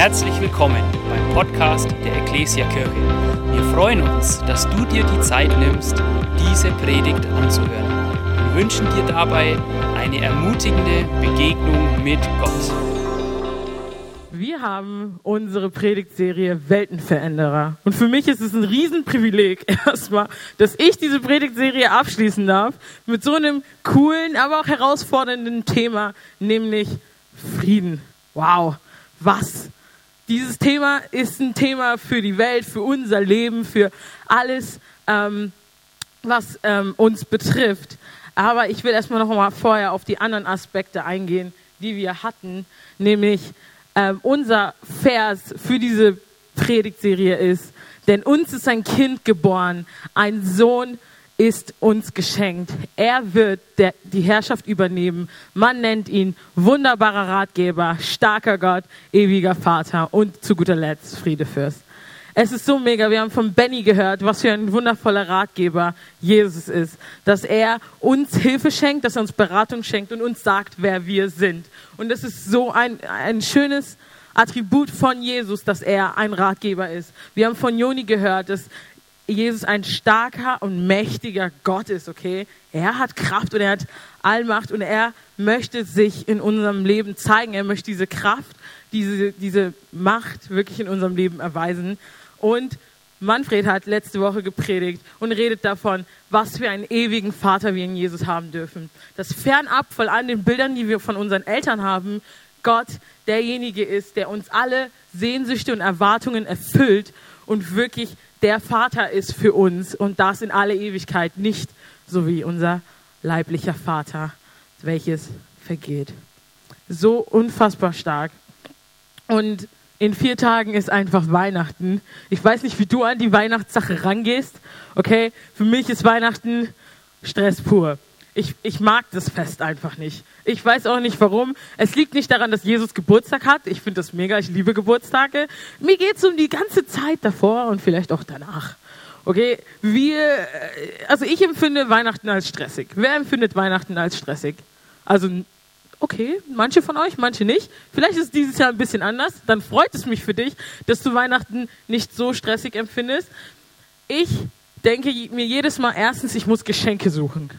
Herzlich willkommen beim Podcast der Ecclesia Kirche. Wir freuen uns, dass du dir die Zeit nimmst, diese Predigt anzuhören. Wir wünschen dir dabei eine ermutigende Begegnung mit Gott. Wir haben unsere Predigtserie Weltenveränderer. Und für mich ist es ein Riesenprivileg erstmal, dass ich diese Predigtserie abschließen darf mit so einem coolen, aber auch herausfordernden Thema, nämlich Frieden. Wow, was? Dieses Thema ist ein Thema für die Welt, für unser Leben, für alles, ähm, was ähm, uns betrifft. Aber ich will erstmal noch mal vorher auf die anderen Aspekte eingehen, die wir hatten, nämlich ähm, unser Vers für diese Predigtserie ist, denn uns ist ein Kind geboren, ein Sohn ist uns geschenkt. Er wird der, die Herrschaft übernehmen. Man nennt ihn wunderbarer Ratgeber, starker Gott, ewiger Vater und zu guter Letzt Friedefürst. Es ist so mega. Wir haben von Benny gehört, was für ein wundervoller Ratgeber Jesus ist. Dass er uns Hilfe schenkt, dass er uns Beratung schenkt und uns sagt, wer wir sind. Und das ist so ein, ein schönes Attribut von Jesus, dass er ein Ratgeber ist. Wir haben von Joni gehört, dass Jesus ein starker und mächtiger Gott ist, okay? Er hat Kraft und er hat Allmacht und er möchte sich in unserem Leben zeigen. Er möchte diese Kraft, diese, diese Macht wirklich in unserem Leben erweisen. Und Manfred hat letzte Woche gepredigt und redet davon, was für einen ewigen Vater wir in Jesus haben dürfen. Dass fernab von all den Bildern, die wir von unseren Eltern haben, Gott derjenige ist, der uns alle Sehnsüchte und Erwartungen erfüllt und wirklich der Vater ist für uns und das in alle Ewigkeit, nicht so wie unser leiblicher Vater, welches vergeht. So unfassbar stark. Und in vier Tagen ist einfach Weihnachten. Ich weiß nicht, wie du an die Weihnachtssache rangehst. Okay, für mich ist Weihnachten Stress pur. Ich, ich mag das Fest einfach nicht. Ich weiß auch nicht warum. Es liegt nicht daran, dass Jesus Geburtstag hat. Ich finde das mega. Ich liebe Geburtstage. Mir geht es um die ganze Zeit davor und vielleicht auch danach. Okay, wir, also ich empfinde Weihnachten als stressig. Wer empfindet Weihnachten als stressig? Also okay, manche von euch, manche nicht. Vielleicht ist es dieses Jahr ein bisschen anders. Dann freut es mich für dich, dass du Weihnachten nicht so stressig empfindest. Ich denke mir jedes Mal erstens, ich muss Geschenke suchen.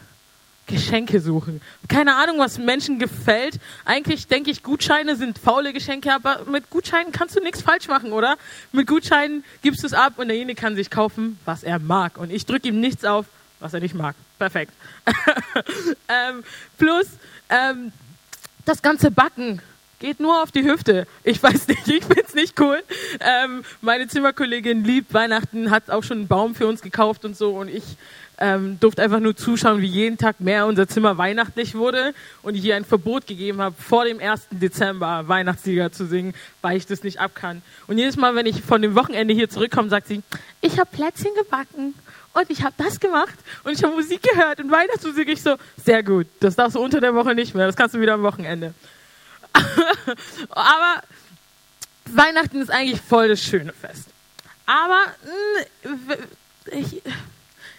Geschenke suchen. Keine Ahnung, was Menschen gefällt. Eigentlich denke ich, Gutscheine sind faule Geschenke, aber mit Gutscheinen kannst du nichts falsch machen, oder? Mit Gutscheinen gibst du es ab und derjenige kann sich kaufen, was er mag. Und ich drücke ihm nichts auf, was er nicht mag. Perfekt. ähm, plus, ähm, das ganze Backen geht nur auf die Hüfte. Ich weiß nicht, ich find's nicht cool. Ähm, meine Zimmerkollegin liebt Weihnachten, hat auch schon einen Baum für uns gekauft und so und ich ähm, durfte einfach nur zuschauen, wie jeden Tag mehr unser Zimmer weihnachtlich wurde und ich ihr ein Verbot gegeben habe, vor dem 1. Dezember Weihnachtslieder zu singen, weil ich das nicht abkann. Und jedes Mal, wenn ich von dem Wochenende hier zurückkomme, sagt sie, ich habe Plätzchen gebacken und ich habe das gemacht und ich habe Musik gehört und Weihnachtsmusik. Ich so, sehr gut, das darfst du unter der Woche nicht mehr, das kannst du wieder am Wochenende. Aber Weihnachten ist eigentlich voll das schöne Fest. Aber mh, ich,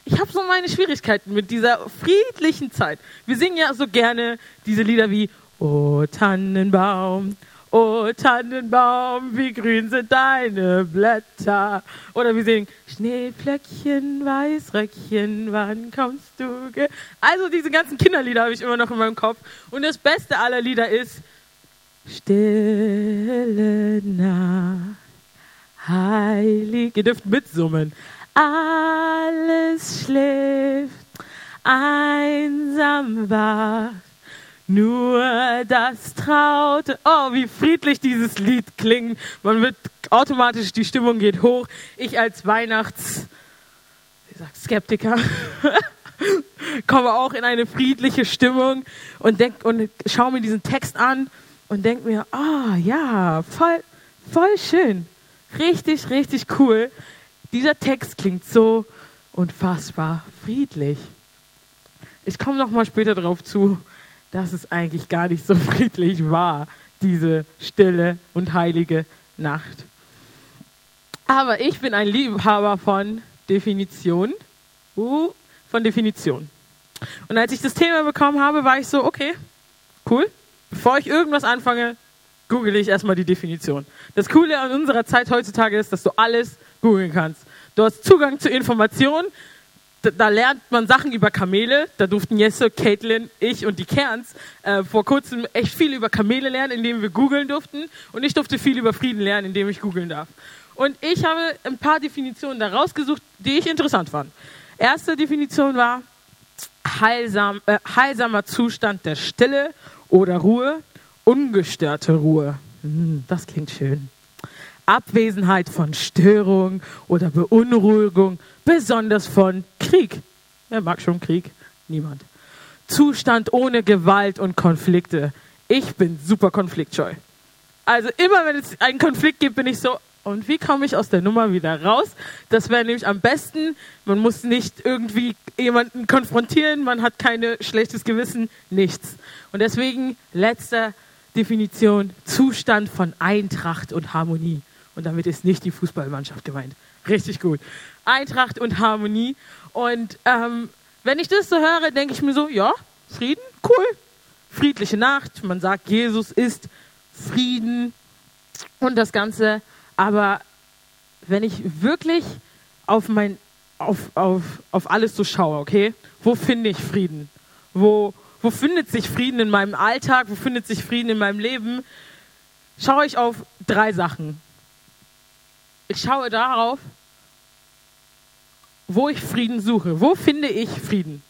ich habe so meine Schwierigkeiten mit dieser friedlichen Zeit. Wir singen ja so gerne diese Lieder wie O Tannenbaum, O Tannenbaum, wie grün sind deine Blätter. Oder wir singen Schneeflöckchen, Weißröckchen, wann kommst du? Also diese ganzen Kinderlieder habe ich immer noch in meinem Kopf. Und das Beste aller Lieder ist Stille Nacht, heilig. Ihr dürft mitsummen. Alles schläft, einsam wacht nur das traute. Oh, wie friedlich dieses Lied klingt. Man wird automatisch, die Stimmung geht hoch. Ich als Weihnachts, wie sagt, Skeptiker komme auch in eine friedliche Stimmung und denk und schaue mir diesen Text an und denke mir, oh, ja, voll, voll schön, richtig, richtig cool. Dieser Text klingt so unfassbar friedlich. Ich komme noch mal später darauf zu, dass es eigentlich gar nicht so friedlich war, diese stille und heilige Nacht. Aber ich bin ein Liebhaber von Definition. Uh, von Definition. Und als ich das Thema bekommen habe, war ich so, okay, cool. Bevor ich irgendwas anfange, google ich erstmal die Definition. Das Coole an unserer Zeit heutzutage ist, dass du alles googeln kannst. Du hast Zugang zu Informationen, da, da, lernt man Sachen über Kamele. Da durften Jesse, Caitlin, ich und die Kerns äh, vor kurzem echt viel über Kamele lernen, indem wir googeln durften. Und ich durfte viel über Frieden lernen, indem ich googeln darf. Und ich habe ein paar Definitionen da rausgesucht, die ich interessant fand. Erste Definition war heilsam, äh, heilsamer Zustand der Stille oder Ruhe, ungestörte Ruhe. Hm, das klingt schön. Abwesenheit von Störung oder Beunruhigung, besonders von Krieg. Wer mag schon Krieg? Niemand. Zustand ohne Gewalt und Konflikte. Ich bin super konfliktscheu. Also immer wenn es einen Konflikt gibt, bin ich so, und wie komme ich aus der Nummer wieder raus? Das wäre nämlich am besten. Man muss nicht irgendwie jemanden konfrontieren, man hat kein schlechtes Gewissen, nichts. Und deswegen letzte Definition, Zustand von Eintracht und Harmonie. Und damit ist nicht die Fußballmannschaft gemeint. Richtig gut. Eintracht und Harmonie. Und ähm, wenn ich das so höre, denke ich mir so, ja, Frieden, cool. Friedliche Nacht. Man sagt, Jesus ist Frieden und das Ganze. Aber wenn ich wirklich auf mein auf, auf, auf alles so schaue, okay? Wo finde ich Frieden? Wo, wo findet sich Frieden in meinem Alltag? Wo findet sich Frieden in meinem Leben? Schaue ich auf drei Sachen. Ich schaue darauf, wo ich Frieden suche. Wo finde ich Frieden?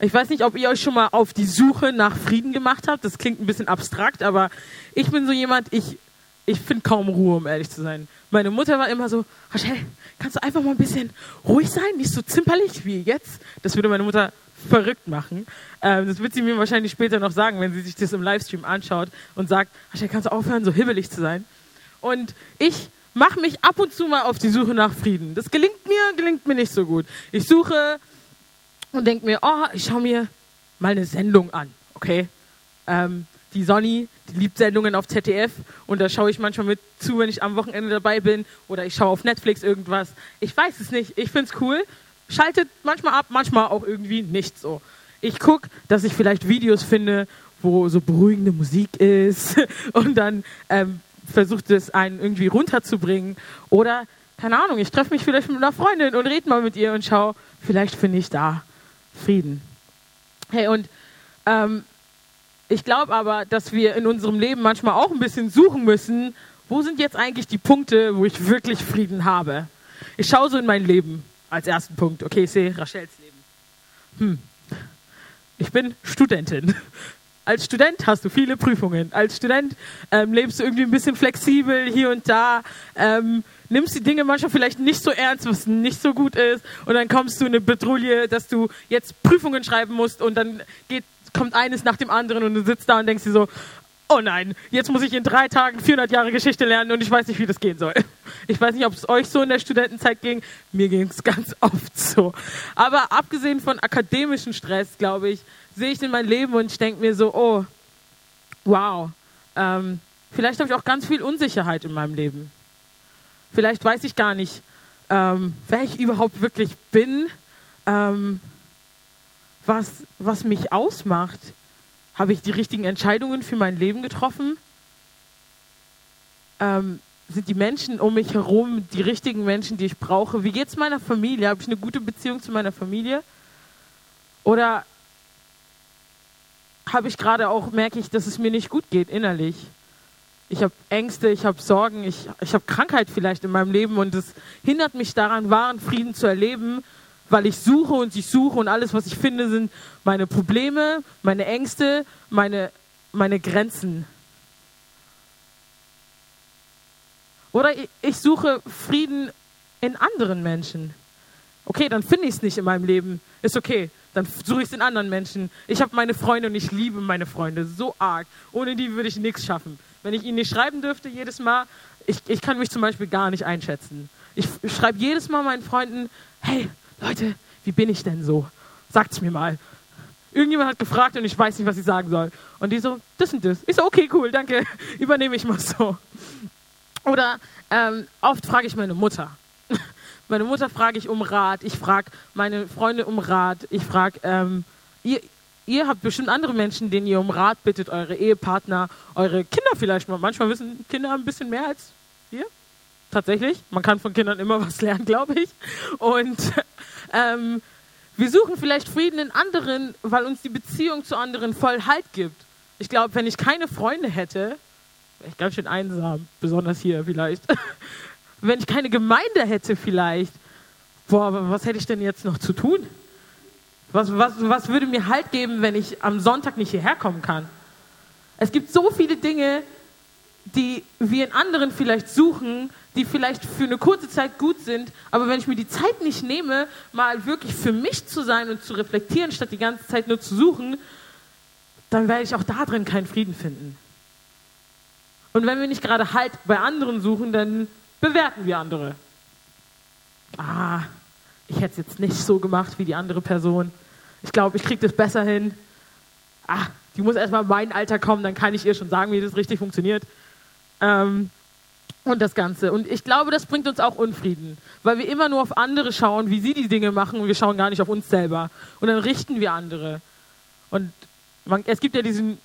Ich weiß nicht, ob ihr euch schon mal auf die Suche nach Frieden gemacht habt. Das klingt ein bisschen abstrakt, aber ich bin so jemand, ich, ich finde kaum Ruhe, um ehrlich zu sein. Meine Mutter war immer so, Rachel, kannst du einfach mal ein bisschen ruhig sein? Nicht so zimperlich wie jetzt. Das würde meine Mutter verrückt machen. Ähm, das wird sie mir wahrscheinlich später noch sagen, wenn sie sich das im Livestream anschaut und sagt, Rachel, kannst du aufhören, so hibbelig zu sein? Und ich mache mich ab und zu mal auf die Suche nach Frieden. Das gelingt mir, gelingt mir nicht so gut. Ich suche und denke mir, oh, ich schaue mir mal eine Sendung an, okay? Ähm, die Sonny, die liebt Sendungen auf ZDF und da schaue ich manchmal mit zu, wenn ich am Wochenende dabei bin oder ich schaue auf Netflix irgendwas. Ich weiß es nicht, ich finde es cool. Schaltet manchmal ab, manchmal auch irgendwie nicht so. Ich gucke, dass ich vielleicht Videos finde, wo so beruhigende Musik ist und dann ähm, versucht es einen irgendwie runterzubringen. Oder, keine Ahnung, ich treffe mich vielleicht mit einer Freundin und rede mal mit ihr und schaue, vielleicht finde ich da Frieden. Hey, und ähm, ich glaube aber, dass wir in unserem Leben manchmal auch ein bisschen suchen müssen, wo sind jetzt eigentlich die Punkte, wo ich wirklich Frieden habe. Ich schaue so in mein Leben als ersten Punkt. Okay, ich sehe Rachels Leben. Hm. Ich bin Studentin. Als Student hast du viele Prüfungen. Als Student ähm, lebst du irgendwie ein bisschen flexibel hier und da. Ähm, nimmst die Dinge manchmal vielleicht nicht so ernst, was nicht so gut ist. Und dann kommst du in eine Betrouille, dass du jetzt Prüfungen schreiben musst und dann geht, kommt eines nach dem anderen und du sitzt da und denkst dir so, oh nein, jetzt muss ich in drei Tagen 400 Jahre Geschichte lernen und ich weiß nicht, wie das gehen soll. Ich weiß nicht, ob es euch so in der Studentenzeit ging. Mir ging es ganz oft so. Aber abgesehen von akademischem Stress, glaube ich, sehe ich in mein Leben und ich denke mir so, oh, wow, ähm, vielleicht habe ich auch ganz viel Unsicherheit in meinem Leben. Vielleicht weiß ich gar nicht, ähm, wer ich überhaupt wirklich bin, ähm, was, was mich ausmacht. Habe ich die richtigen Entscheidungen für mein Leben getroffen? Ähm, sind die Menschen um mich herum die richtigen Menschen, die ich brauche? Wie geht es meiner Familie? Habe ich eine gute Beziehung zu meiner Familie? Oder habe ich gerade auch, merke ich, dass es mir nicht gut geht innerlich. Ich habe Ängste, ich habe Sorgen, ich, ich habe Krankheit vielleicht in meinem Leben und es hindert mich daran, wahren Frieden zu erleben, weil ich suche und ich suche und alles, was ich finde, sind meine Probleme, meine Ängste, meine, meine Grenzen. Oder ich suche Frieden in anderen Menschen. Okay, dann finde ich es nicht in meinem Leben. Ist okay dann suche ich es in anderen Menschen. Ich habe meine Freunde und ich liebe meine Freunde so arg. Ohne die würde ich nichts schaffen. Wenn ich ihnen nicht schreiben dürfte jedes Mal, ich, ich kann mich zum Beispiel gar nicht einschätzen. Ich schreibe jedes Mal meinen Freunden, hey Leute, wie bin ich denn so? Sagt's mir mal. Irgendjemand hat gefragt und ich weiß nicht, was ich sagen soll. Und die so, das und das. Ich so, okay, cool, danke, übernehme ich mal so. Oder ähm, oft frage ich meine Mutter. Meine Mutter frage ich um Rat, ich frage meine Freunde um Rat, ich frage, ähm, ihr, ihr habt bestimmt andere Menschen, denen ihr um Rat bittet, eure Ehepartner, eure Kinder vielleicht mal. Manchmal wissen Kinder ein bisschen mehr als wir. Tatsächlich. Man kann von Kindern immer was lernen, glaube ich. Und ähm, wir suchen vielleicht Frieden in anderen, weil uns die Beziehung zu anderen voll Halt gibt. Ich glaube, wenn ich keine Freunde hätte, wäre ich ganz schön einsam, besonders hier vielleicht. wenn ich keine Gemeinde hätte vielleicht, boah, was hätte ich denn jetzt noch zu tun? Was, was, was würde mir Halt geben, wenn ich am Sonntag nicht hierher kommen kann? Es gibt so viele Dinge, die wir in anderen vielleicht suchen, die vielleicht für eine kurze Zeit gut sind, aber wenn ich mir die Zeit nicht nehme, mal wirklich für mich zu sein und zu reflektieren, statt die ganze Zeit nur zu suchen, dann werde ich auch da drin keinen Frieden finden. Und wenn wir nicht gerade Halt bei anderen suchen, dann bewerten wir andere. Ah, ich hätte es jetzt nicht so gemacht wie die andere Person. Ich glaube, ich kriege das besser hin. Ah, die muss erstmal in mein Alter kommen, dann kann ich ihr schon sagen, wie das richtig funktioniert. Ähm, und das Ganze. Und ich glaube, das bringt uns auch Unfrieden, weil wir immer nur auf andere schauen, wie sie die Dinge machen und wir schauen gar nicht auf uns selber. Und dann richten wir andere. Und man, es gibt ja diesen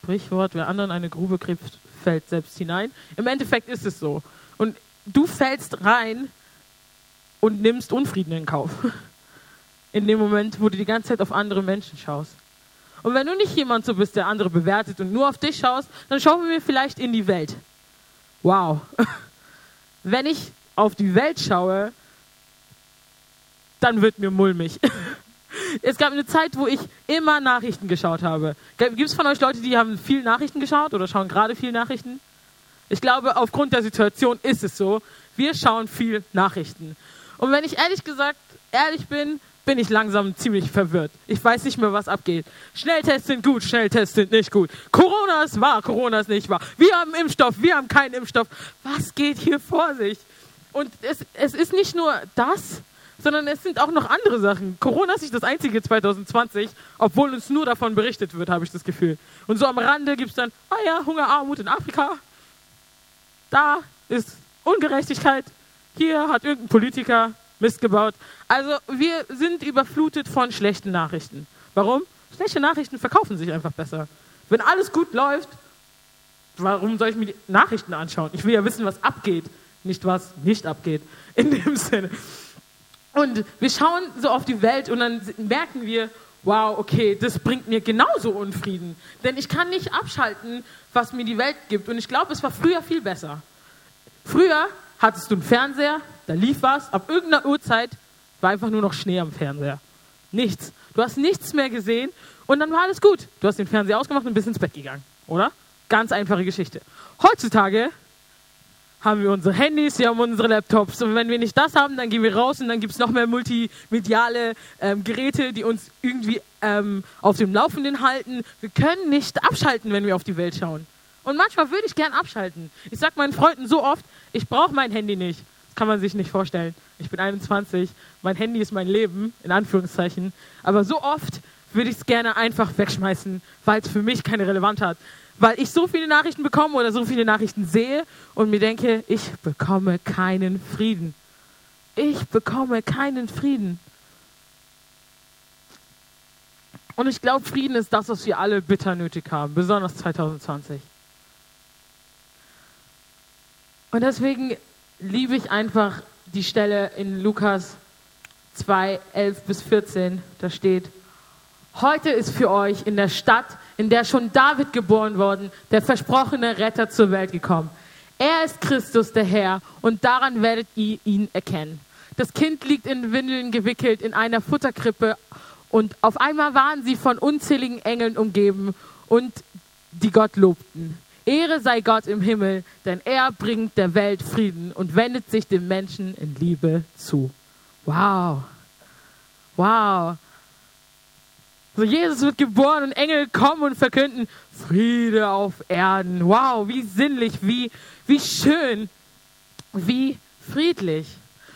Sprichwort, wer anderen eine Grube gräbt, fällt selbst hinein. Im Endeffekt ist es so. Und du fällst rein und nimmst Unfrieden in Kauf. In dem Moment, wo du die ganze Zeit auf andere Menschen schaust. Und wenn du nicht jemand so bist, der andere bewertet und nur auf dich schaust, dann schauen wir vielleicht in die Welt. Wow. Wenn ich auf die Welt schaue, dann wird mir mulmig. Es gab eine Zeit, wo ich immer Nachrichten geschaut habe. Gibt es von euch Leute, die haben viel Nachrichten geschaut oder schauen gerade viel Nachrichten? Ich glaube, aufgrund der Situation ist es so. Wir schauen viel Nachrichten. Und wenn ich ehrlich gesagt ehrlich bin, bin ich langsam ziemlich verwirrt. Ich weiß nicht mehr, was abgeht. Schnelltests sind gut, Schnelltests sind nicht gut. Corona ist wahr, Corona ist nicht wahr. Wir haben Impfstoff, wir haben keinen Impfstoff. Was geht hier vor sich? Und es, es ist nicht nur das, sondern es sind auch noch andere Sachen. Corona ist nicht das einzige 2020, obwohl uns nur davon berichtet wird, habe ich das Gefühl. Und so am Rande gibt es dann, ah ja, Hunger, Armut in Afrika. Da ist Ungerechtigkeit. Hier hat irgendein Politiker Mist gebaut. Also wir sind überflutet von schlechten Nachrichten. Warum? Schlechte Nachrichten verkaufen sich einfach besser. Wenn alles gut läuft, warum soll ich mir die Nachrichten anschauen? Ich will ja wissen, was abgeht, nicht was nicht abgeht. In dem Sinne. Und wir schauen so auf die Welt und dann merken wir, wow, okay, das bringt mir genauso Unfrieden. Denn ich kann nicht abschalten, was mir die Welt gibt. Und ich glaube, es war früher viel besser. Früher hattest du einen Fernseher, da lief was, ab irgendeiner Uhrzeit war einfach nur noch Schnee am Fernseher. Nichts. Du hast nichts mehr gesehen und dann war alles gut. Du hast den Fernseher ausgemacht und bist ins Bett gegangen, oder? Ganz einfache Geschichte. Heutzutage haben wir unsere Handys, wir haben unsere Laptops. Und wenn wir nicht das haben, dann gehen wir raus und dann gibt es noch mehr multimediale ähm, Geräte, die uns irgendwie ähm, auf dem Laufenden halten. Wir können nicht abschalten, wenn wir auf die Welt schauen. Und manchmal würde ich gern abschalten. Ich sage meinen Freunden so oft, ich brauche mein Handy nicht. Das kann man sich nicht vorstellen. Ich bin 21, mein Handy ist mein Leben, in Anführungszeichen. Aber so oft würde ich es gerne einfach wegschmeißen, weil es für mich keine Relevanz hat. Weil ich so viele Nachrichten bekomme oder so viele Nachrichten sehe und mir denke, ich bekomme keinen Frieden. Ich bekomme keinen Frieden. Und ich glaube, Frieden ist das, was wir alle bitter nötig haben, besonders 2020. Und deswegen liebe ich einfach die Stelle in Lukas 2, 11 bis 14. Da steht, heute ist für euch in der Stadt, in der schon David geboren worden, der versprochene Retter zur Welt gekommen. Er ist Christus, der Herr, und daran werdet ihr ihn erkennen. Das Kind liegt in Windeln gewickelt in einer Futterkrippe und auf einmal waren sie von unzähligen Engeln umgeben und die Gott lobten. Ehre sei Gott im Himmel, denn er bringt der Welt Frieden und wendet sich dem Menschen in Liebe zu. Wow. Wow. So Jesus wird geboren und Engel kommen und verkünden Friede auf Erden. Wow, wie sinnlich, wie, wie schön, wie friedlich.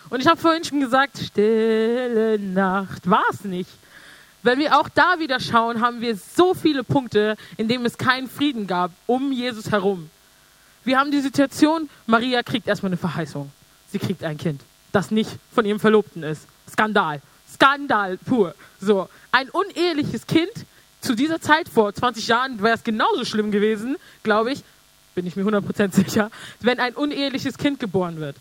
Und ich habe vorhin schon gesagt, stille Nacht war es nicht. Wenn wir auch da wieder schauen, haben wir so viele Punkte, in denen es keinen Frieden gab um Jesus herum. Wir haben die Situation, Maria kriegt erstmal eine Verheißung. Sie kriegt ein Kind, das nicht von ihrem Verlobten ist. Skandal. Skandal pur. So, ein uneheliches Kind zu dieser Zeit vor 20 Jahren wäre es genauso schlimm gewesen, glaube ich, bin ich mir 100% sicher, wenn ein uneheliches Kind geboren wird.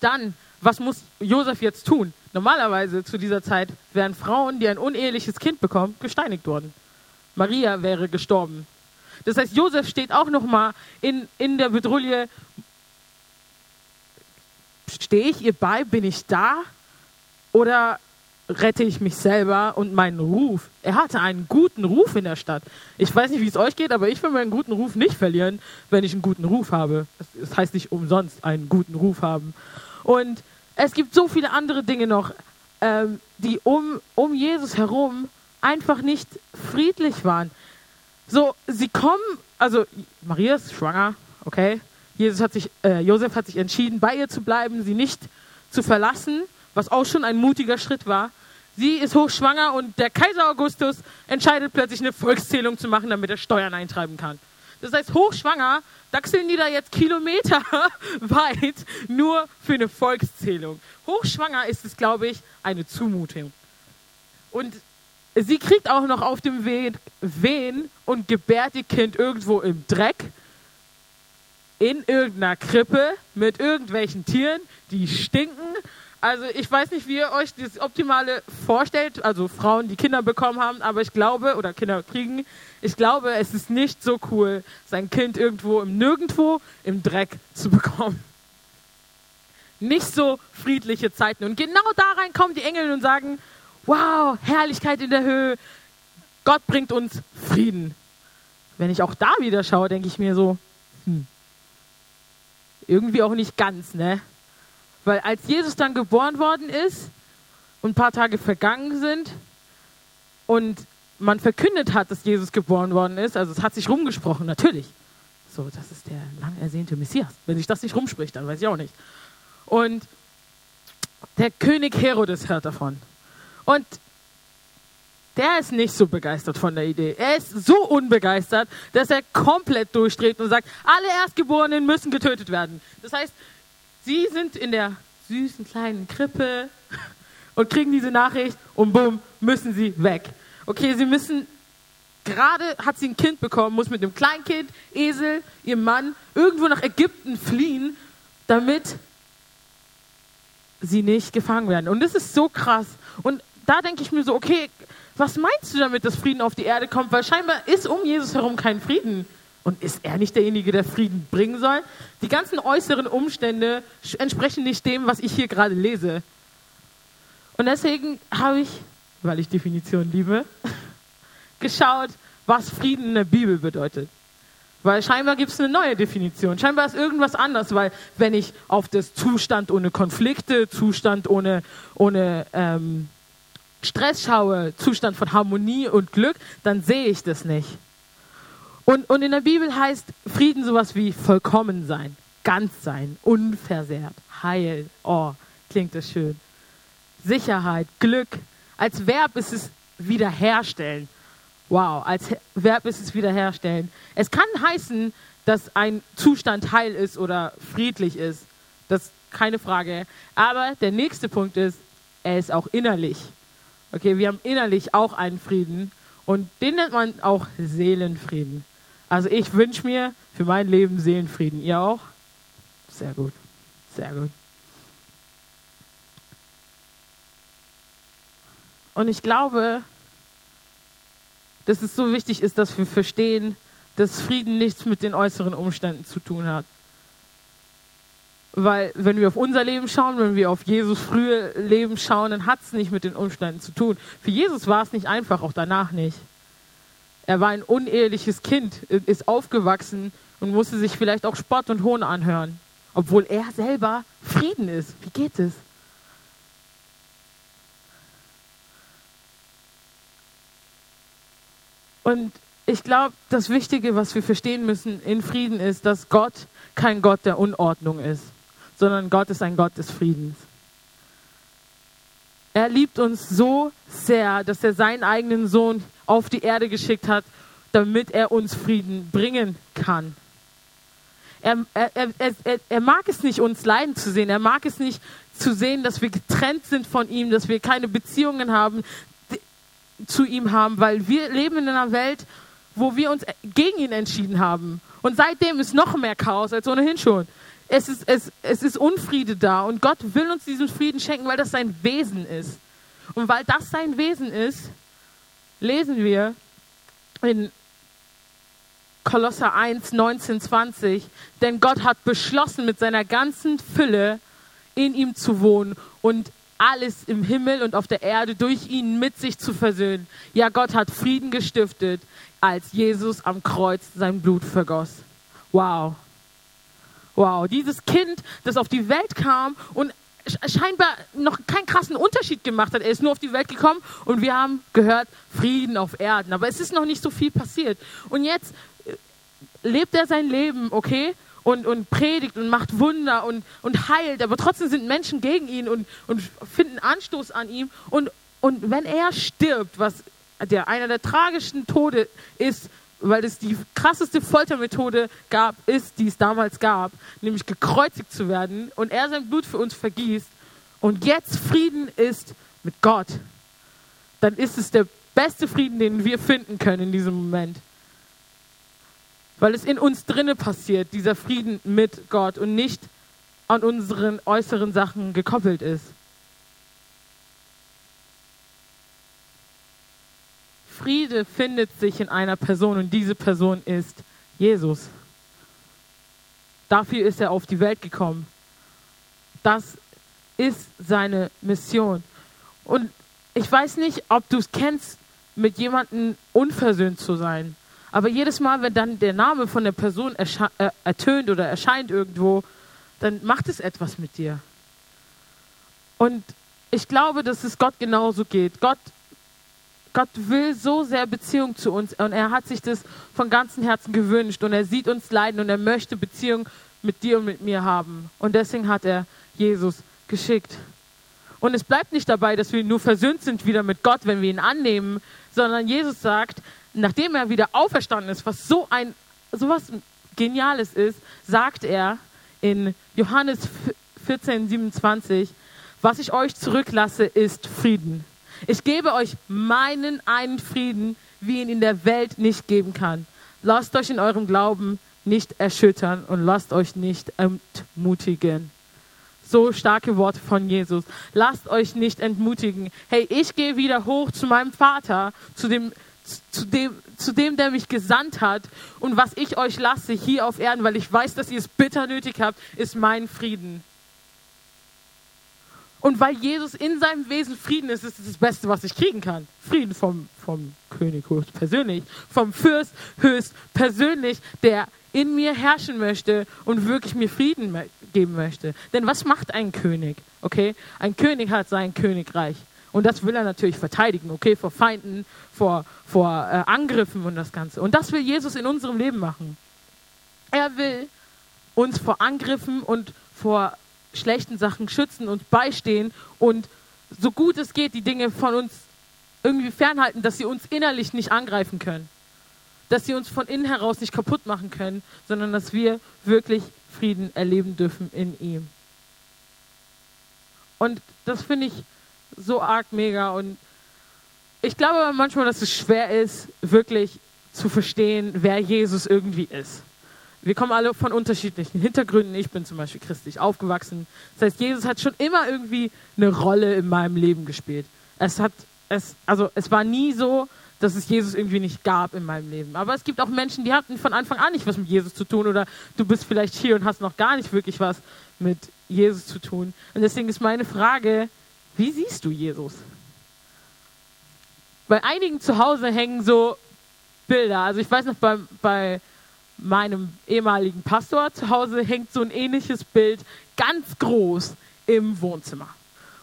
Dann, was muss Josef jetzt tun? Normalerweise zu dieser Zeit wären Frauen, die ein uneheliches Kind bekommen, gesteinigt worden. Maria wäre gestorben. Das heißt, Josef steht auch nochmal in, in der Bedrulle. Stehe ich ihr bei? Bin ich da? Oder rette ich mich selber und meinen Ruf? Er hatte einen guten Ruf in der Stadt. Ich weiß nicht, wie es euch geht, aber ich will meinen guten Ruf nicht verlieren, wenn ich einen guten Ruf habe. Das heißt nicht umsonst einen guten Ruf haben. Und es gibt so viele andere Dinge noch, ähm, die um, um Jesus herum einfach nicht friedlich waren. So, sie kommen, also Maria ist schwanger, okay. Jesus hat sich, äh, Josef hat sich entschieden, bei ihr zu bleiben, sie nicht zu verlassen, was auch schon ein mutiger Schritt war. Sie ist hochschwanger und der Kaiser Augustus entscheidet plötzlich eine Volkszählung zu machen, damit er Steuern eintreiben kann. Das heißt, hochschwanger dachseln die da jetzt Kilometer weit nur für eine Volkszählung. Hochschwanger ist es, glaube ich, eine Zumutung. Und sie kriegt auch noch auf dem Wehen, Wehen und gebärt ihr Kind irgendwo im Dreck, in irgendeiner Krippe mit irgendwelchen Tieren, die stinken. Also ich weiß nicht, wie ihr euch das Optimale vorstellt, also Frauen, die Kinder bekommen haben, aber ich glaube, oder Kinder kriegen, ich glaube, es ist nicht so cool, sein Kind irgendwo im Nirgendwo im Dreck zu bekommen. Nicht so friedliche Zeiten. Und genau da rein kommen die Engel und sagen, wow, Herrlichkeit in der Höhe, Gott bringt uns Frieden. Wenn ich auch da wieder schaue, denke ich mir so, hm, irgendwie auch nicht ganz, ne? Weil als Jesus dann geboren worden ist und ein paar Tage vergangen sind und man verkündet hat, dass Jesus geboren worden ist, also es hat sich rumgesprochen, natürlich. So, das ist der lang ersehnte Messias. Wenn sich das nicht rumspricht, dann weiß ich auch nicht. Und der König Herodes hört davon. Und der ist nicht so begeistert von der Idee. Er ist so unbegeistert, dass er komplett durchdreht und sagt, alle Erstgeborenen müssen getötet werden. Das heißt, sie sind in der süßen kleinen Krippe und kriegen diese Nachricht und bumm, müssen sie weg. Okay, sie müssen, gerade hat sie ein Kind bekommen, muss mit dem Kleinkind, Esel, ihrem Mann irgendwo nach Ägypten fliehen, damit sie nicht gefangen werden. Und das ist so krass. Und da denke ich mir so, okay, was meinst du damit, dass Frieden auf die Erde kommt? Weil scheinbar ist um Jesus herum kein Frieden. Und ist er nicht derjenige, der Frieden bringen soll? Die ganzen äußeren Umstände entsprechen nicht dem, was ich hier gerade lese. Und deswegen habe ich weil ich Definition liebe, geschaut, was Frieden in der Bibel bedeutet. Weil scheinbar gibt es eine neue Definition. Scheinbar ist irgendwas anders, weil wenn ich auf das Zustand ohne Konflikte, Zustand ohne, ohne ähm, Stress schaue, Zustand von Harmonie und Glück, dann sehe ich das nicht. Und, und in der Bibel heißt Frieden sowas wie vollkommen sein, ganz sein, unversehrt, heil. Oh, klingt das schön. Sicherheit, Glück, als Verb ist es wiederherstellen. Wow, als Verb ist es wiederherstellen. Es kann heißen, dass ein Zustand heil ist oder friedlich ist. Das ist keine Frage. Aber der nächste Punkt ist, er ist auch innerlich. Okay, wir haben innerlich auch einen Frieden und den nennt man auch Seelenfrieden. Also ich wünsche mir für mein Leben Seelenfrieden. Ihr auch? Sehr gut, sehr gut. Und ich glaube, dass es so wichtig ist, dass wir verstehen, dass Frieden nichts mit den äußeren Umständen zu tun hat. Weil wenn wir auf unser Leben schauen, wenn wir auf Jesus frühe Leben schauen, dann hat es nicht mit den Umständen zu tun. Für Jesus war es nicht einfach, auch danach nicht. Er war ein uneheliches Kind, ist aufgewachsen und musste sich vielleicht auch Spott und Hohn anhören, obwohl er selber Frieden ist. Wie geht es? Und ich glaube, das Wichtige, was wir verstehen müssen in Frieden ist, dass Gott kein Gott der Unordnung ist, sondern Gott ist ein Gott des Friedens. Er liebt uns so sehr, dass er seinen eigenen Sohn auf die Erde geschickt hat, damit er uns Frieden bringen kann. Er, er, er, er, mag es nicht, uns leiden zu sehen. Er mag es nicht zu sehen, dass wir getrennt sind von ihm, dass wir keine Beziehungen haben, zu ihm haben, weil wir leben in einer Welt, wo wir uns gegen ihn entschieden haben. Und seitdem ist noch mehr Chaos als ohnehin schon. Es ist, es, es ist Unfriede da und Gott will uns diesen Frieden schenken, weil das sein Wesen ist. Und weil das sein Wesen ist, lesen wir in Kolosser 1, 19, 20, denn Gott hat beschlossen, mit seiner ganzen Fülle in ihm zu wohnen und alles im Himmel und auf der Erde durch ihn mit sich zu versöhnen. Ja, Gott hat Frieden gestiftet, als Jesus am Kreuz sein Blut vergoss. Wow. Wow, dieses Kind, das auf die Welt kam und scheinbar noch keinen krassen Unterschied gemacht hat. Er ist nur auf die Welt gekommen und wir haben gehört, Frieden auf Erden. Aber es ist noch nicht so viel passiert. Und jetzt äh, lebt er sein Leben, okay? Und, und predigt und macht Wunder und, und heilt. Aber trotzdem sind Menschen gegen ihn und, und finden Anstoß an ihm. Und, und wenn er stirbt, was der einer der tragischen Tode ist, weil es die krasseste Foltermethode gab, ist, die es damals gab, nämlich gekreuzigt zu werden und er sein Blut für uns vergießt und jetzt Frieden ist mit Gott, dann ist es der beste Frieden, den wir finden können in diesem Moment. Weil es in uns drinne passiert, dieser Frieden mit Gott und nicht an unseren äußeren Sachen gekoppelt ist. Friede findet sich in einer Person und diese Person ist Jesus. Dafür ist er auf die Welt gekommen. Das ist seine Mission. Und ich weiß nicht, ob du es kennst, mit jemandem unversöhnt zu sein. Aber jedes Mal, wenn dann der Name von der Person äh, ertönt oder erscheint irgendwo, dann macht es etwas mit dir. Und ich glaube, dass es Gott genauso geht. Gott Gott will so sehr Beziehung zu uns und er hat sich das von ganzem Herzen gewünscht und er sieht uns leiden und er möchte Beziehung mit dir und mit mir haben. Und deswegen hat er Jesus geschickt. Und es bleibt nicht dabei, dass wir nur versöhnt sind wieder mit Gott, wenn wir ihn annehmen, sondern Jesus sagt, nachdem er wieder auferstanden ist, was so ein sowas Geniales ist, sagt er in Johannes 14, 27, was ich euch zurücklasse, ist Frieden. Ich gebe euch meinen einen Frieden, wie ihn in der Welt nicht geben kann. Lasst euch in eurem Glauben nicht erschüttern und lasst euch nicht entmutigen. So starke Worte von Jesus. Lasst euch nicht entmutigen. Hey, ich gehe wieder hoch zu meinem Vater, zu dem, zu dem, zu dem, der mich gesandt hat. Und was ich euch lasse hier auf Erden, weil ich weiß, dass ihr es bitter nötig habt, ist mein Frieden. Und weil Jesus in seinem Wesen Frieden ist, ist es das Beste, was ich kriegen kann. Frieden vom, vom König höchst persönlich, vom Fürst höchst persönlich, der in mir herrschen möchte und wirklich mir Frieden geben möchte. Denn was macht ein König? Okay, ein König hat sein Königreich. Und das will er natürlich verteidigen, okay, vor Feinden, vor, vor äh, Angriffen und das Ganze. Und das will Jesus in unserem Leben machen. Er will uns vor Angriffen und vor schlechten Sachen schützen und beistehen und so gut es geht, die Dinge von uns irgendwie fernhalten, dass sie uns innerlich nicht angreifen können. Dass sie uns von innen heraus nicht kaputt machen können, sondern dass wir wirklich Frieden erleben dürfen in ihm. Und das finde ich so arg mega. Und ich glaube manchmal, dass es schwer ist, wirklich zu verstehen, wer Jesus irgendwie ist. Wir kommen alle von unterschiedlichen Hintergründen. Ich bin zum Beispiel christlich aufgewachsen. Das heißt, Jesus hat schon immer irgendwie eine Rolle in meinem Leben gespielt. Es hat, es, also es war nie so, dass es Jesus irgendwie nicht gab in meinem Leben. Aber es gibt auch Menschen, die hatten von Anfang an nicht was mit Jesus zu tun oder du bist vielleicht hier und hast noch gar nicht wirklich was mit Jesus zu tun. Und deswegen ist meine Frage, wie siehst du Jesus? Bei einigen zu Hause hängen so Bilder. Also ich weiß noch, bei, bei meinem ehemaligen Pastor zu Hause hängt so ein ähnliches Bild ganz groß im Wohnzimmer.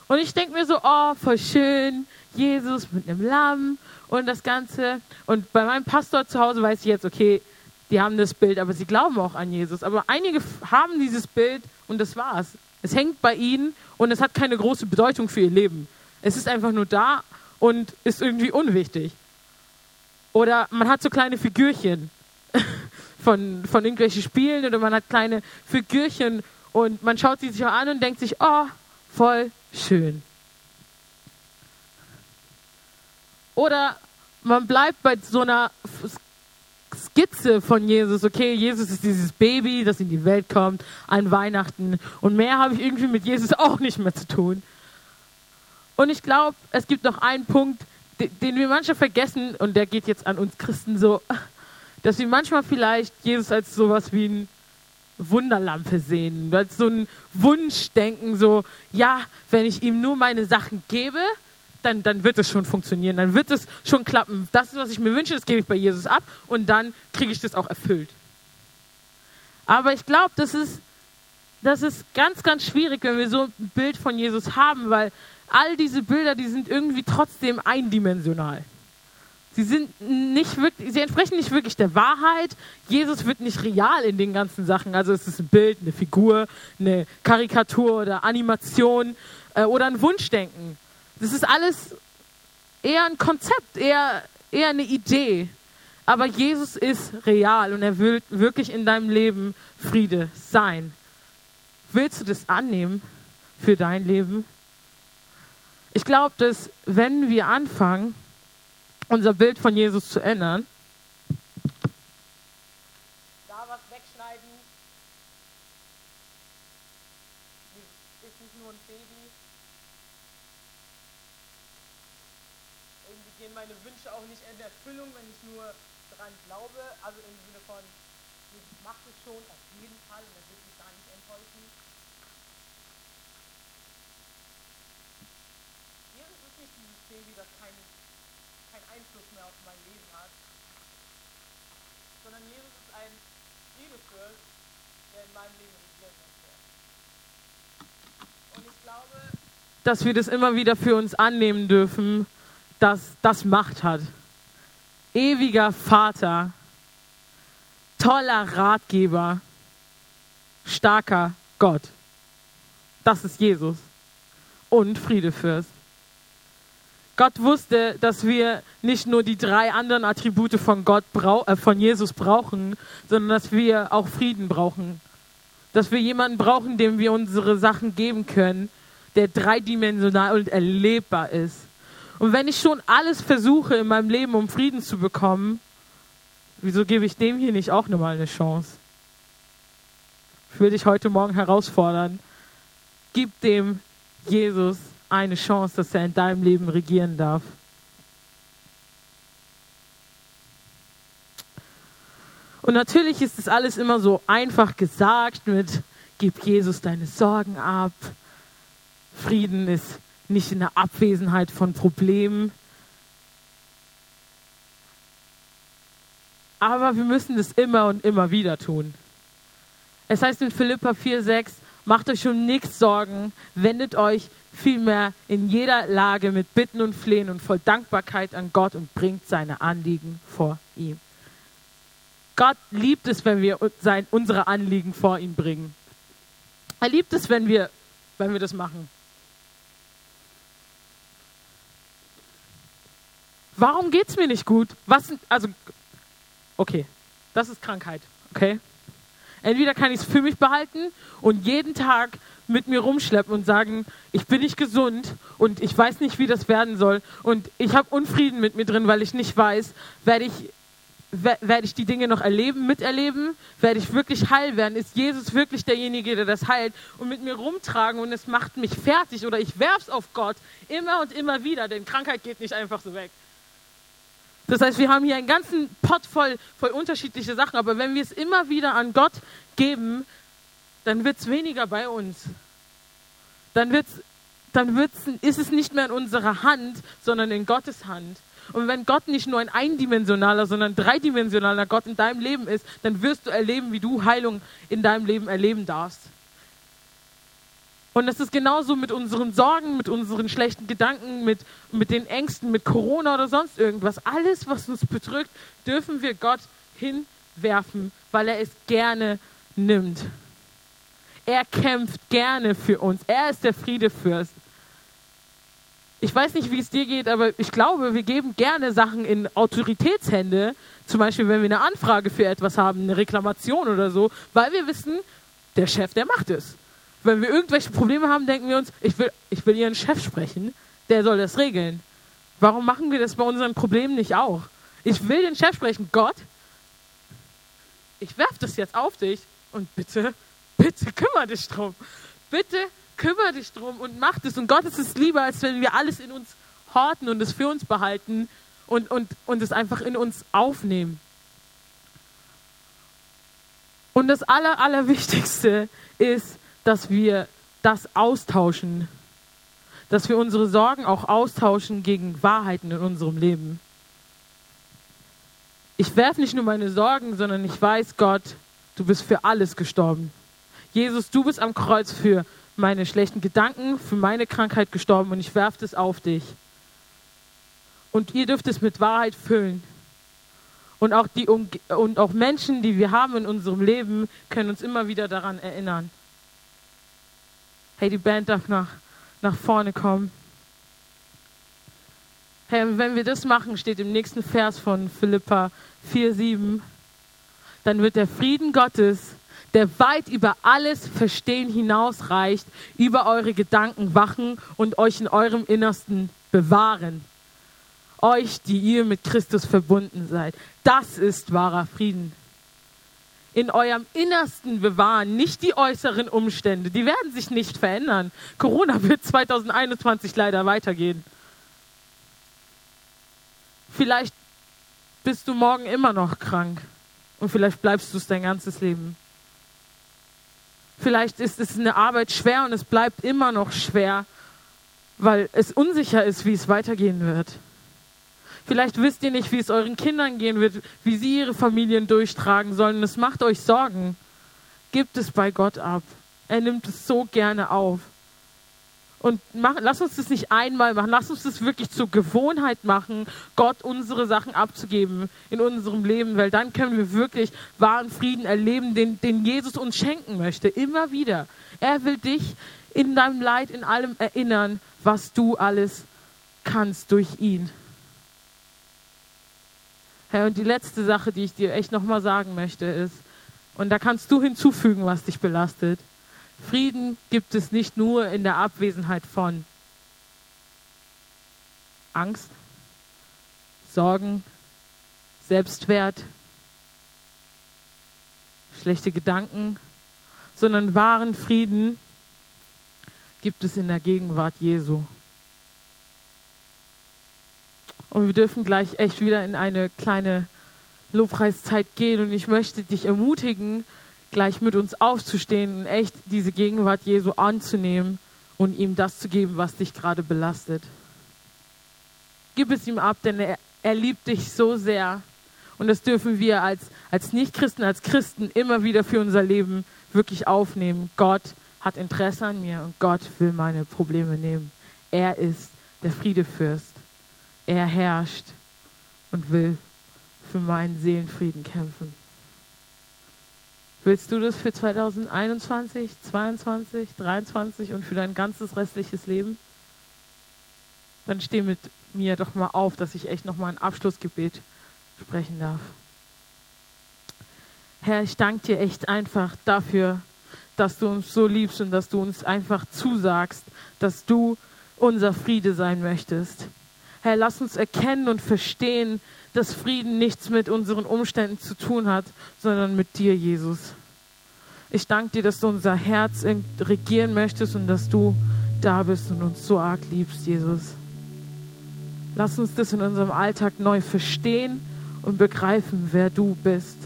Und ich denke mir so, oh, voll schön, Jesus mit einem Lamm und das Ganze. Und bei meinem Pastor zu Hause weiß ich jetzt, okay, die haben das Bild, aber sie glauben auch an Jesus. Aber einige haben dieses Bild und das war's. Es hängt bei ihnen und es hat keine große Bedeutung für ihr Leben. Es ist einfach nur da und ist irgendwie unwichtig. Oder man hat so kleine Figürchen von, von irgendwelchen Spielen oder man hat kleine Figürchen und man schaut sie sich an und denkt sich, oh, voll schön. Oder man bleibt bei so einer Skizze von Jesus. Okay, Jesus ist dieses Baby, das in die Welt kommt an Weihnachten. Und mehr habe ich irgendwie mit Jesus auch nicht mehr zu tun. Und ich glaube, es gibt noch einen Punkt, den wir manchmal vergessen, und der geht jetzt an uns Christen so, dass wir manchmal vielleicht Jesus als sowas wie ein Wunderlampe sehen, als so ein Wunschdenken, so, ja, wenn ich ihm nur meine Sachen gebe, dann, dann wird es schon funktionieren, dann wird es schon klappen. Das ist, was ich mir wünsche, das gebe ich bei Jesus ab und dann kriege ich das auch erfüllt. Aber ich glaube, das ist, das ist ganz, ganz schwierig, wenn wir so ein Bild von Jesus haben, weil all diese Bilder, die sind irgendwie trotzdem eindimensional. Sie sind nicht wirklich, sie entsprechen nicht wirklich der Wahrheit. Jesus wird nicht real in den ganzen Sachen. Also es ist ein Bild, eine Figur, eine Karikatur oder Animation äh, oder ein Wunschdenken. Das ist alles eher ein Konzept, eher, eher eine Idee. Aber Jesus ist real und er will wirklich in deinem Leben Friede sein. Willst du das annehmen für dein Leben? Ich glaube, dass wenn wir anfangen, unser Bild von Jesus zu ändern, da was wegschneiden, ist nicht nur ein Baby. Irgendwie gehen meine Wünsche auch nicht in Erfüllung, wenn ich nur daran glaube, also im Sinne von, Jesus macht es schon auf jeden Fall und er wird mich gar nicht enttäuschen. Jesus ist nicht dieses Baby, das Einfluss mehr auf mein Leben hat, sondern Jesus ist ein Friedefürst, der in meinem Leben regieren möchte. Und ich glaube, dass wir das immer wieder für uns annehmen dürfen, dass das Macht hat. Ewiger Vater, toller Ratgeber, starker Gott. Das ist Jesus und Friedefürst. Gott wusste, dass wir nicht nur die drei anderen Attribute von Gott äh, von Jesus brauchen, sondern dass wir auch Frieden brauchen. Dass wir jemanden brauchen, dem wir unsere Sachen geben können, der dreidimensional und erlebbar ist. Und wenn ich schon alles versuche in meinem Leben, um Frieden zu bekommen, wieso gebe ich dem hier nicht auch nochmal eine Chance? Ich will dich heute Morgen herausfordern. Gib dem Jesus eine Chance, dass er in deinem Leben regieren darf. Und natürlich ist es alles immer so einfach gesagt mit, gib Jesus deine Sorgen ab. Frieden ist nicht in der Abwesenheit von Problemen. Aber wir müssen es immer und immer wieder tun. Es heißt in Philippa 4,6, macht euch um nichts Sorgen, wendet euch vielmehr in jeder Lage mit Bitten und Flehen und voll Dankbarkeit an Gott und bringt seine Anliegen vor ihm. Gott liebt es, wenn wir sein, unsere Anliegen vor ihm bringen. Er liebt es, wenn wir, wenn wir das machen. Warum geht es mir nicht gut? Was, also, okay, das ist Krankheit, okay? Entweder kann ich es für mich behalten und jeden Tag mit mir rumschleppen und sagen, ich bin nicht gesund und ich weiß nicht, wie das werden soll und ich habe Unfrieden mit mir drin, weil ich nicht weiß, werde ich, werde ich die Dinge noch erleben, miterleben, werde ich wirklich heil werden, ist Jesus wirklich derjenige, der das heilt? Und mit mir rumtragen und es macht mich fertig oder ich werf's auf Gott immer und immer wieder, denn Krankheit geht nicht einfach so weg. Das heißt, wir haben hier einen ganzen Pott voll, voll unterschiedliche Sachen, aber wenn wir es immer wieder an Gott geben, dann wird es weniger bei uns. Dann, wird's, dann wird's, ist es nicht mehr in unserer Hand, sondern in Gottes Hand. Und wenn Gott nicht nur ein eindimensionaler, sondern dreidimensionaler Gott in deinem Leben ist, dann wirst du erleben, wie du Heilung in deinem Leben erleben darfst. Und das ist genauso mit unseren Sorgen, mit unseren schlechten Gedanken, mit, mit den Ängsten, mit Corona oder sonst irgendwas. Alles, was uns bedrückt, dürfen wir Gott hinwerfen, weil er es gerne nimmt. Er kämpft gerne für uns. Er ist der Friedefürst. Ich weiß nicht, wie es dir geht, aber ich glaube, wir geben gerne Sachen in Autoritätshände. Zum Beispiel, wenn wir eine Anfrage für etwas haben, eine Reklamation oder so, weil wir wissen, der Chef, der macht es. Wenn wir irgendwelche Probleme haben, denken wir uns, ich will, ich will Ihren Chef sprechen, der soll das regeln. Warum machen wir das bei unseren Problemen nicht auch? Ich will den Chef sprechen. Gott, ich werfe das jetzt auf dich und bitte, bitte kümmere dich drum. Bitte kümmere dich drum und mach das. Und Gott ist es lieber, als wenn wir alles in uns horten und es für uns behalten und, und, und es einfach in uns aufnehmen. Und das Aller, Allerwichtigste ist, dass wir das austauschen. Dass wir unsere Sorgen auch austauschen gegen Wahrheiten in unserem Leben. Ich werfe nicht nur meine Sorgen, sondern ich weiß, Gott, du bist für alles gestorben. Jesus, du bist am Kreuz für meine schlechten Gedanken, für meine Krankheit gestorben und ich werfe das auf dich. Und ihr dürft es mit Wahrheit füllen. Und auch, die, und auch Menschen, die wir haben in unserem Leben, können uns immer wieder daran erinnern. Hey, die Band darf nach, nach vorne kommen. Hey, wenn wir das machen, steht im nächsten Vers von Philippa 4,7, dann wird der Frieden Gottes, der weit über alles Verstehen hinausreicht, über eure Gedanken wachen und euch in eurem Innersten bewahren. Euch, die ihr mit Christus verbunden seid. Das ist wahrer Frieden. In eurem Innersten bewahren, nicht die äußeren Umstände. Die werden sich nicht verändern. Corona wird 2021 leider weitergehen. Vielleicht bist du morgen immer noch krank und vielleicht bleibst du es dein ganzes Leben. Vielleicht ist es eine Arbeit schwer und es bleibt immer noch schwer, weil es unsicher ist, wie es weitergehen wird. Vielleicht wisst ihr nicht, wie es euren Kindern gehen wird, wie sie ihre Familien durchtragen sollen. Es macht euch Sorgen. Gebt es bei Gott ab. Er nimmt es so gerne auf. Und mach, lass uns das nicht einmal machen, lass uns das wirklich zur Gewohnheit machen, Gott unsere Sachen abzugeben in unserem Leben, weil dann können wir wirklich wahren Frieden erleben, den, den Jesus uns schenken möchte, immer wieder. Er will dich in deinem Leid, in allem erinnern, was du alles kannst durch ihn. Herr, und die letzte Sache, die ich dir echt nochmal sagen möchte, ist, und da kannst du hinzufügen, was dich belastet. Frieden gibt es nicht nur in der Abwesenheit von Angst, Sorgen, Selbstwert, schlechte Gedanken, sondern wahren Frieden gibt es in der Gegenwart Jesu. Und wir dürfen gleich echt wieder in eine kleine Lobpreiszeit gehen. Und ich möchte dich ermutigen, gleich mit uns aufzustehen und echt diese Gegenwart Jesu anzunehmen und ihm das zu geben, was dich gerade belastet. Gib es ihm ab, denn er, er liebt dich so sehr. Und das dürfen wir als, als Nichtchristen, als Christen immer wieder für unser Leben wirklich aufnehmen. Gott hat Interesse an mir und Gott will meine Probleme nehmen. Er ist der Friedefürst. Er herrscht und will für meinen Seelenfrieden kämpfen. Willst du das für 2021, 22, 23 und für dein ganzes restliches Leben? Dann steh mit mir doch mal auf, dass ich echt noch mal ein Abschlussgebet sprechen darf. Herr, ich danke dir echt einfach dafür, dass du uns so liebst und dass du uns einfach zusagst, dass du unser Friede sein möchtest. Herr, lass uns erkennen und verstehen, dass Frieden nichts mit unseren Umständen zu tun hat, sondern mit dir, Jesus. Ich danke dir, dass du unser Herz regieren möchtest und dass du da bist und uns so arg liebst, Jesus. Lass uns das in unserem Alltag neu verstehen und begreifen, wer du bist.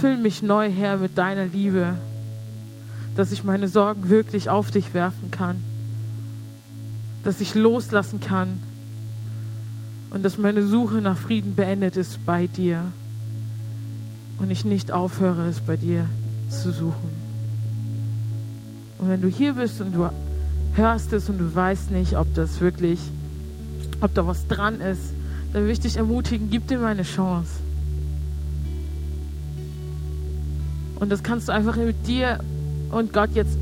Füll mich neu, Herr, mit deiner Liebe, dass ich meine Sorgen wirklich auf dich werfen kann, dass ich loslassen kann und dass meine Suche nach Frieden beendet ist bei dir und ich nicht aufhöre, es bei dir zu suchen. Und wenn du hier bist und du hörst es und du weißt nicht, ob das wirklich, ob da was dran ist, dann will ich dich ermutigen, gib dir mal eine Chance. Und das kannst du einfach mit dir und Gott jetzt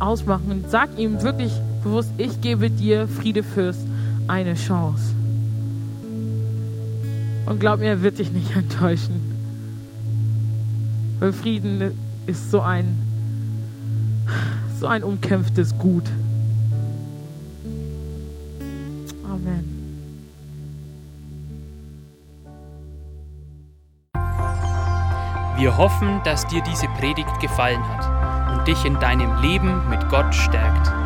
ausmachen und sag ihm wirklich bewusst, ich gebe dir, Friede Fürst, eine Chance. Und glaub mir, er wird dich nicht enttäuschen. Weil Frieden ist so ein, so ein umkämpftes Gut. Amen. Wir hoffen, dass dir diese Predigt gefallen hat und dich in deinem Leben mit Gott stärkt.